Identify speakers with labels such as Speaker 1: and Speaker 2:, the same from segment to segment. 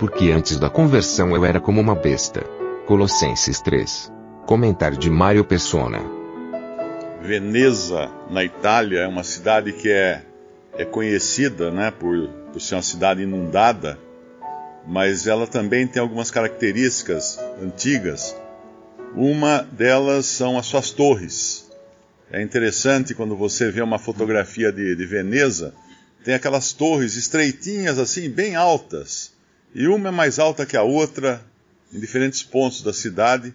Speaker 1: Porque antes da conversão eu era como uma besta. Colossenses 3. Comentário de Mário Persona.
Speaker 2: Veneza, na Itália, é uma cidade que é, é conhecida né, por, por ser uma cidade inundada, mas ela também tem algumas características antigas. Uma delas são as suas torres. É interessante quando você vê uma fotografia de, de Veneza, tem aquelas torres estreitinhas assim, bem altas, e uma é mais alta que a outra, em diferentes pontos da cidade.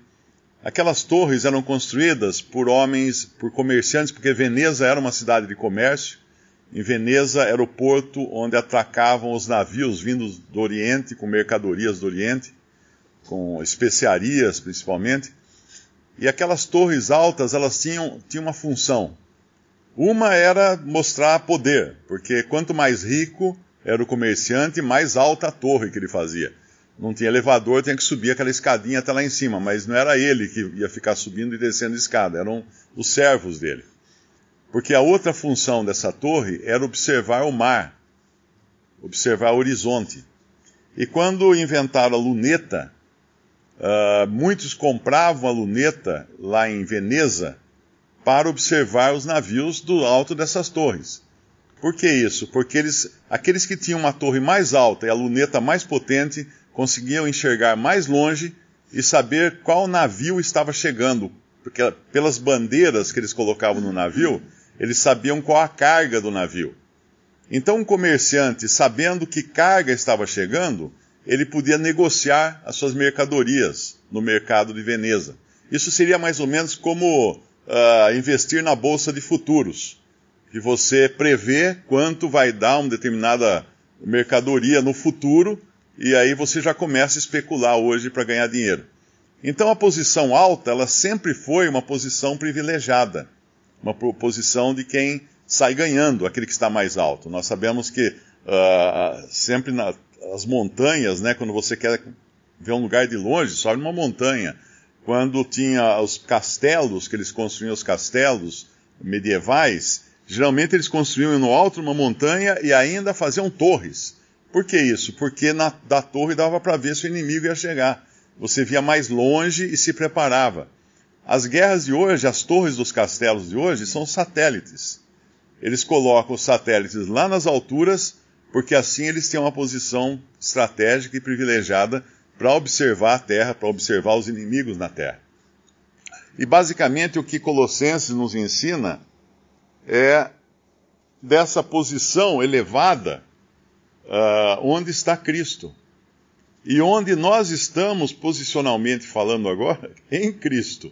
Speaker 2: Aquelas torres eram construídas por homens, por comerciantes, porque Veneza era uma cidade de comércio. Em Veneza era o porto onde atracavam os navios vindos do Oriente, com mercadorias do Oriente, com especiarias principalmente. E aquelas torres altas, elas tinham, tinham uma função. Uma era mostrar poder, porque quanto mais rico era o comerciante, mais alta a torre que ele fazia. Não tinha elevador, tinha que subir aquela escadinha até lá em cima, mas não era ele que ia ficar subindo e descendo a escada, eram os servos dele. Porque a outra função dessa torre era observar o mar, observar o horizonte. E quando inventaram a luneta, uh, muitos compravam a luneta lá em Veneza para observar os navios do alto dessas torres. Por que isso? Porque eles, aqueles que tinham uma torre mais alta e a luneta mais potente conseguiam enxergar mais longe e saber qual navio estava chegando, porque pelas bandeiras que eles colocavam no navio, eles sabiam qual a carga do navio. Então, um comerciante, sabendo que carga estava chegando, ele podia negociar as suas mercadorias no mercado de Veneza. Isso seria mais ou menos como uh, investir na bolsa de futuros, que você prevê quanto vai dar uma determinada mercadoria no futuro e aí você já começa a especular hoje para ganhar dinheiro. Então a posição alta, ela sempre foi uma posição privilegiada, uma posição de quem sai ganhando, aquele que está mais alto. Nós sabemos que uh, sempre nas montanhas, né, quando você quer ver um lugar de longe, sobe numa montanha. Quando tinha os castelos, que eles construíam os castelos medievais, geralmente eles construíam no alto uma montanha e ainda faziam torres por que isso? Porque na, da torre dava para ver se o inimigo ia chegar. Você via mais longe e se preparava. As guerras de hoje, as torres dos castelos de hoje, são satélites. Eles colocam os satélites lá nas alturas, porque assim eles têm uma posição estratégica e privilegiada para observar a terra, para observar os inimigos na terra. E basicamente o que Colossenses nos ensina é dessa posição elevada uh, onde está Cristo. E onde nós estamos posicionalmente falando agora? Em Cristo.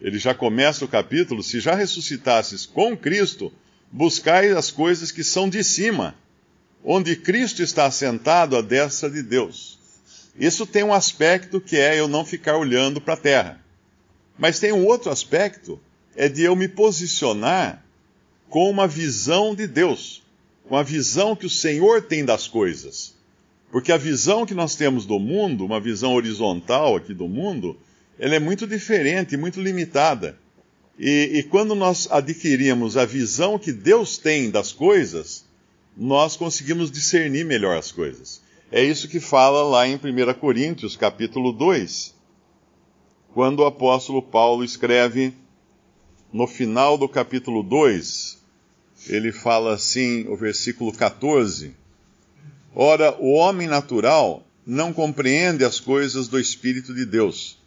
Speaker 2: Ele já começa o capítulo: se já ressuscitasses com Cristo, buscai as coisas que são de cima, onde Cristo está assentado à destra de Deus. Isso tem um aspecto que é eu não ficar olhando para a terra. Mas tem um outro aspecto, é de eu me posicionar com uma visão de Deus com a visão que o Senhor tem das coisas. Porque a visão que nós temos do mundo, uma visão horizontal aqui do mundo, ela é muito diferente, muito limitada. E, e quando nós adquirimos a visão que Deus tem das coisas, nós conseguimos discernir melhor as coisas. É isso que fala lá em 1 Coríntios, capítulo 2, quando o apóstolo Paulo escreve no final do capítulo 2, ele fala assim, o versículo 14: Ora, o homem natural não compreende as coisas do Espírito de Deus,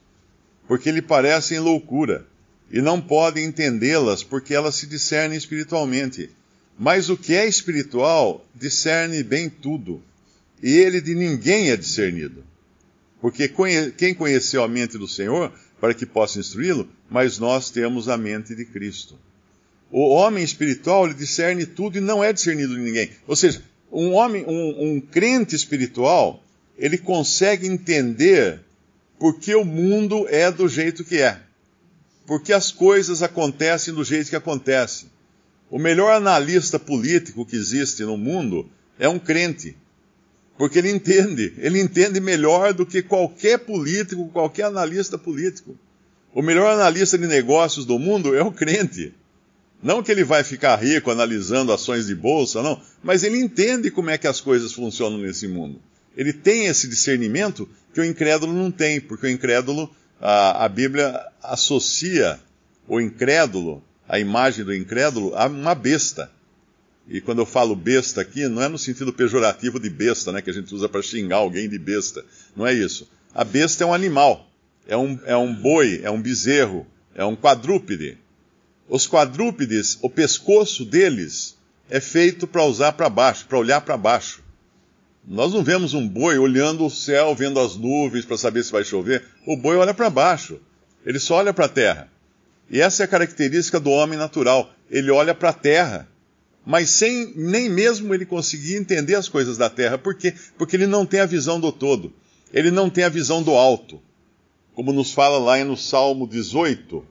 Speaker 2: porque lhe parecem loucura, e não pode entendê-las porque elas se discernem espiritualmente. Mas o que é espiritual discerne bem tudo, e ele de ninguém é discernido. Porque quem conheceu a mente do Senhor para que possa instruí-lo, mas nós temos a mente de Cristo. O homem espiritual ele discerne tudo e não é discernido de ninguém. Ou seja, um homem, um, um crente espiritual, ele consegue entender por que o mundo é do jeito que é. Porque as coisas acontecem do jeito que acontecem. O melhor analista político que existe no mundo é um crente. Porque ele entende, ele entende melhor do que qualquer político, qualquer analista político. O melhor analista de negócios do mundo é o crente. Não que ele vai ficar rico analisando ações de bolsa, não, mas ele entende como é que as coisas funcionam nesse mundo. Ele tem esse discernimento que o incrédulo não tem, porque o incrédulo, a, a Bíblia associa o incrédulo, a imagem do incrédulo, a uma besta. E quando eu falo besta aqui, não é no sentido pejorativo de besta, né, que a gente usa para xingar alguém de besta. Não é isso. A besta é um animal, é um, é um boi, é um bezerro, é um quadrúpede. Os quadrúpedes, o pescoço deles é feito para usar para baixo, para olhar para baixo. Nós não vemos um boi olhando o céu, vendo as nuvens para saber se vai chover. O boi olha para baixo. Ele só olha para a terra. E essa é a característica do homem natural. Ele olha para a terra, mas sem nem mesmo ele conseguir entender as coisas da terra. Por quê? Porque ele não tem a visão do todo. Ele não tem a visão do alto. Como nos fala lá no Salmo 18,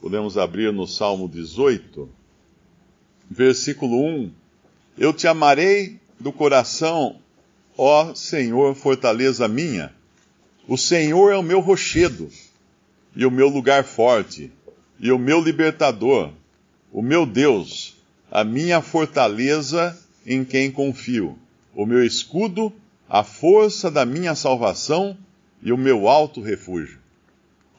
Speaker 2: Podemos abrir no Salmo 18, versículo 1. Eu te amarei do coração, ó Senhor, fortaleza minha. O Senhor é o meu rochedo e o meu lugar forte, e o meu libertador, o meu Deus, a minha fortaleza em quem confio, o meu escudo, a força da minha salvação e o meu alto refúgio.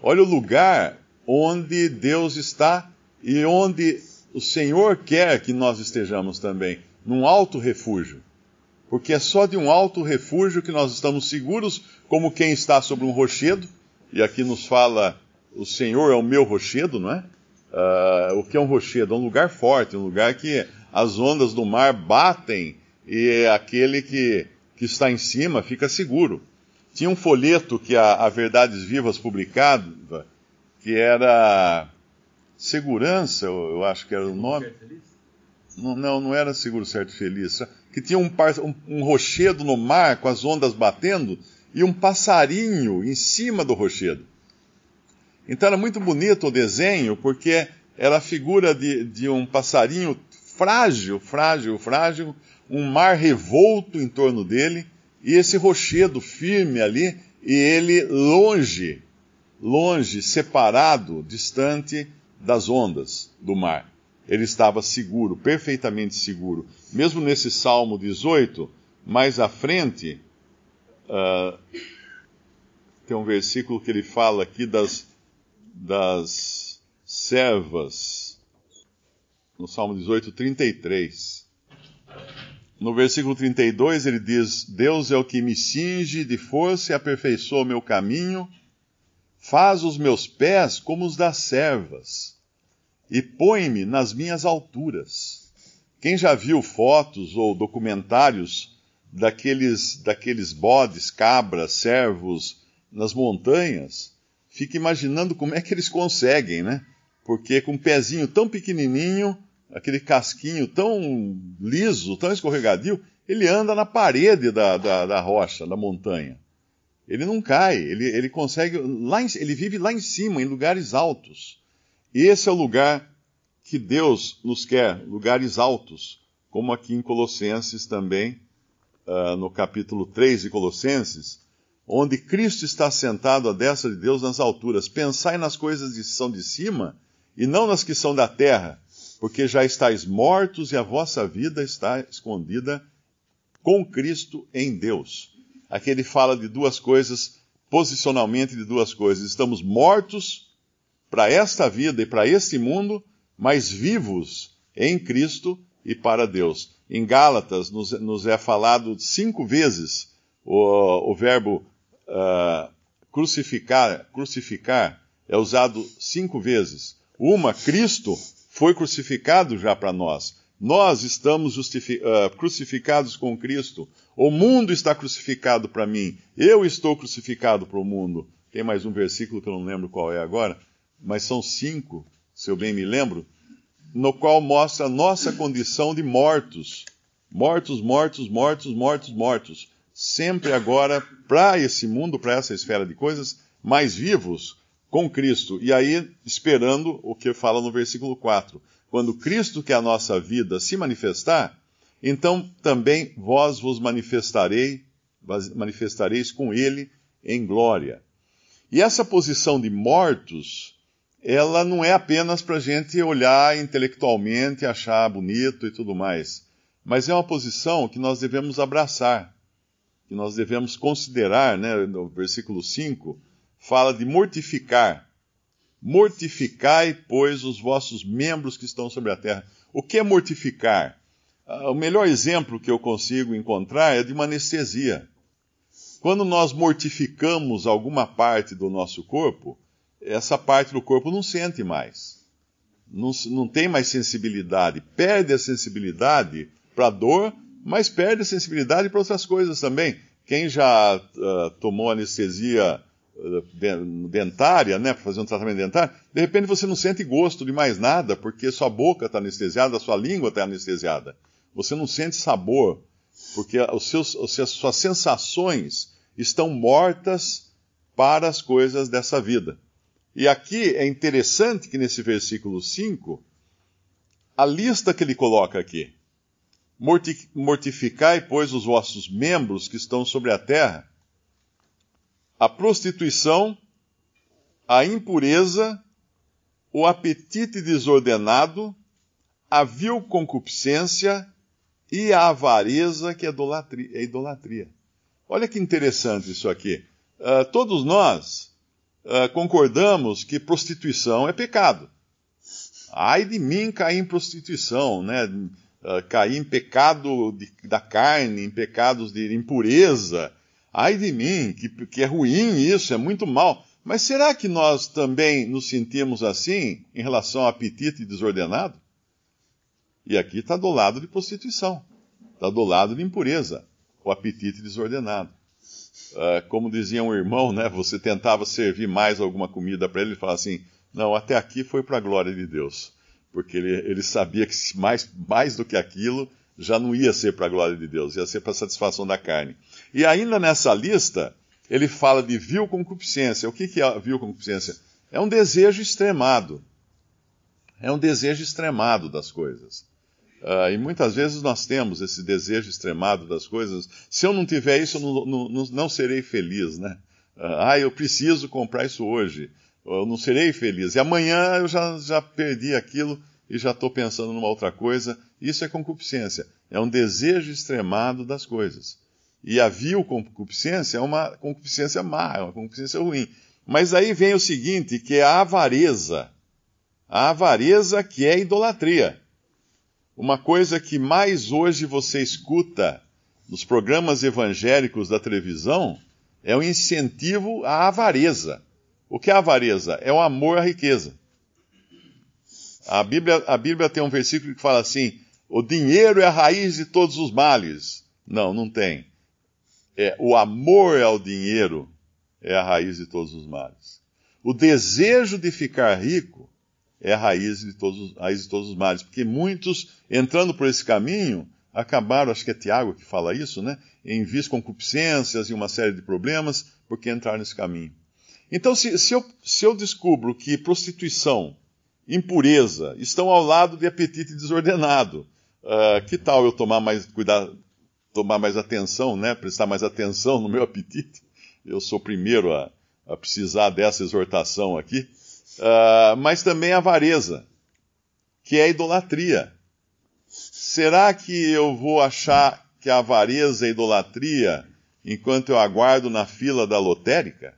Speaker 2: Olha o lugar onde Deus está e onde o Senhor quer que nós estejamos também, num alto refúgio. Porque é só de um alto refúgio que nós estamos seguros, como quem está sobre um rochedo, e aqui nos fala: o Senhor é o meu rochedo, não é? Uh, o que é um rochedo? É um lugar forte, um lugar que as ondas do mar batem e aquele que, que está em cima fica seguro. Tinha um folheto que a, a Verdades Vivas publicava, que era segurança, eu, acho que era o nome. Não, não, não era seguro certo feliz. Que tinha um, um, um rochedo no mar com as ondas batendo e um passarinho em cima do rochedo. Então era muito bonito o desenho, porque era a figura de, de um passarinho frágil, frágil, frágil, um mar revolto em torno dele, e esse rochedo firme ali, e ele longe longe, separado, distante das ondas do mar. Ele estava seguro, perfeitamente seguro. Mesmo nesse Salmo 18, mais à frente, uh, tem um versículo que ele fala aqui das, das servas, no Salmo 18, 33. No versículo 32 ele diz: Deus é o que me cinge de força e aperfeiçoa o meu caminho Faz os meus pés como os das servas, e põe-me nas minhas alturas. Quem já viu fotos ou documentários daqueles, daqueles bodes, cabras, servos nas montanhas, fica imaginando como é que eles conseguem, né? Porque com um pezinho tão pequenininho, aquele casquinho tão liso, tão escorregadio, ele anda na parede da, da, da rocha, da montanha. Ele não cai, ele, ele consegue. Lá em, ele vive lá em cima, em lugares altos. E esse é o lugar que Deus nos quer, lugares altos, como aqui em Colossenses também, uh, no capítulo 3 de Colossenses, onde Cristo está sentado à destra de Deus nas alturas. Pensai nas coisas que são de cima e não nas que são da terra, porque já estáis mortos e a vossa vida está escondida com Cristo em Deus. Aqui ele fala de duas coisas, posicionalmente de duas coisas. Estamos mortos para esta vida e para este mundo, mas vivos em Cristo e para Deus. Em Gálatas nos, nos é falado cinco vezes o, o verbo uh, crucificar, crucificar é usado cinco vezes. Uma, Cristo foi crucificado já para nós. Nós estamos uh, crucificados com Cristo. O mundo está crucificado para mim. Eu estou crucificado para o mundo. Tem mais um versículo que eu não lembro qual é agora, mas são cinco, se eu bem me lembro, no qual mostra a nossa condição de mortos Mortos, mortos, mortos, mortos, mortos. Sempre agora, para esse mundo, para essa esfera de coisas, mais vivos com Cristo. E aí, esperando o que fala no versículo 4. Quando Cristo, que é a nossa vida, se manifestar, então também vós vos manifestarei, manifestareis com ele em glória. E essa posição de mortos, ela não é apenas para a gente olhar intelectualmente, achar bonito e tudo mais, mas é uma posição que nós devemos abraçar, que nós devemos considerar, né, no versículo 5, fala de mortificar. Mortificai, pois, os vossos membros que estão sobre a terra. O que é mortificar? Ah, o melhor exemplo que eu consigo encontrar é de uma anestesia. Quando nós mortificamos alguma parte do nosso corpo, essa parte do corpo não sente mais. Não, não tem mais sensibilidade. Perde a sensibilidade para a dor, mas perde a sensibilidade para outras coisas também. Quem já uh, tomou anestesia dentária, né, para fazer um tratamento dentário, de repente você não sente gosto de mais nada, porque sua boca está anestesiada, sua língua está anestesiada. Você não sente sabor, porque os seus, as suas sensações estão mortas para as coisas dessa vida. E aqui é interessante que nesse versículo 5, a lista que ele coloca aqui. Mortificai, pois, os vossos membros que estão sobre a terra, a prostituição, a impureza, o apetite desordenado, a vil concupiscência e a avareza, que é idolatria. É idolatria. Olha que interessante isso aqui. Uh, todos nós uh, concordamos que prostituição é pecado. Ai de mim cair em prostituição, né? Uh, cair em pecado de, da carne, em pecados de impureza. Ai de mim, que, que é ruim isso, é muito mal. Mas será que nós também nos sentimos assim em relação ao apetite desordenado? E aqui está do lado de prostituição, está do lado de impureza, o apetite desordenado. Uh, como dizia um irmão, né, você tentava servir mais alguma comida para ele e falava assim: não, até aqui foi para a glória de Deus. Porque ele, ele sabia que mais, mais do que aquilo já não ia ser para a glória de Deus, ia ser para a satisfação da carne. E ainda nessa lista, ele fala de vil concupiscência. O que, é vil concupiscência? É um desejo extremado. É um desejo extremado das coisas. Uh, e muitas vezes nós temos esse desejo extremado das coisas. Se eu não tiver isso, eu não, não, não serei feliz, né? Uh, ah, eu preciso comprar isso hoje. Eu não serei feliz. E amanhã eu já, já perdi aquilo e já estou pensando numa outra coisa. Isso é concupiscência. É um desejo extremado das coisas. E a vil concupiscência é uma concupiscência má, é uma concupiscência ruim. Mas aí vem o seguinte, que é a avareza. A avareza que é idolatria. Uma coisa que mais hoje você escuta nos programas evangélicos da televisão é o incentivo à avareza. O que é avareza? É o amor à riqueza. A Bíblia, a Bíblia tem um versículo que fala assim: o dinheiro é a raiz de todos os males. Não, não tem. É, o amor ao dinheiro é a raiz de todos os males. O desejo de ficar rico é a raiz de todos, raiz de todos os males. Porque muitos, entrando por esse caminho, acabaram, acho que é Tiago que fala isso, né? Em vis concupiscências e uma série de problemas, porque entraram nesse caminho. Então, se, se, eu, se eu descubro que prostituição, impureza estão ao lado de apetite desordenado, uh, que tal eu tomar mais cuidado, tomar mais atenção, né? Prestar mais atenção no meu apetite? Eu sou o primeiro a, a precisar dessa exortação aqui. Uh, mas também a avareza, que é a idolatria. Será que eu vou achar que a avareza é idolatria enquanto eu aguardo na fila da lotérica?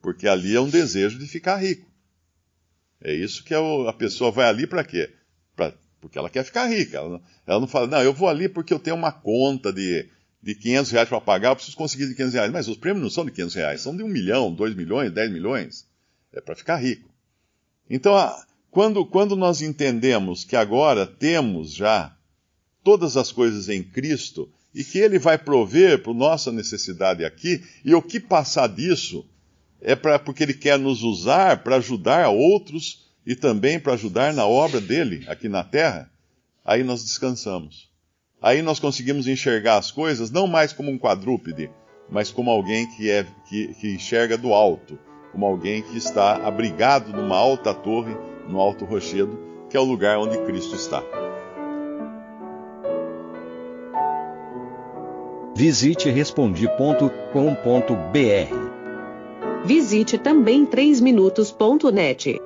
Speaker 2: Porque ali é um desejo de ficar rico. É isso que é a pessoa vai ali para quê? Pra, porque ela quer ficar rica. Ela, ela, não fala, não, eu vou ali porque eu tenho uma conta de, de 500 reais para pagar, eu preciso conseguir de 500 reais. Mas os prêmios não são de 500 reais, são de 1 milhão, 2 milhões, 10 milhões é para ficar rico. Então, quando, quando nós entendemos que agora temos já todas as coisas em Cristo e que Ele vai prover para nossa necessidade aqui, e o que passar disso é pra, porque Ele quer nos usar para ajudar outros e também para ajudar na obra dele aqui na terra, aí nós descansamos. aí nós conseguimos enxergar as coisas não mais como um quadrúpede, mas como alguém que, é, que, que enxerga do alto, como alguém que está abrigado numa alta torre, no alto rochedo, que é o lugar onde Cristo está.
Speaker 3: Visite respondi.com.br.
Speaker 4: Visite também 3minutos.net.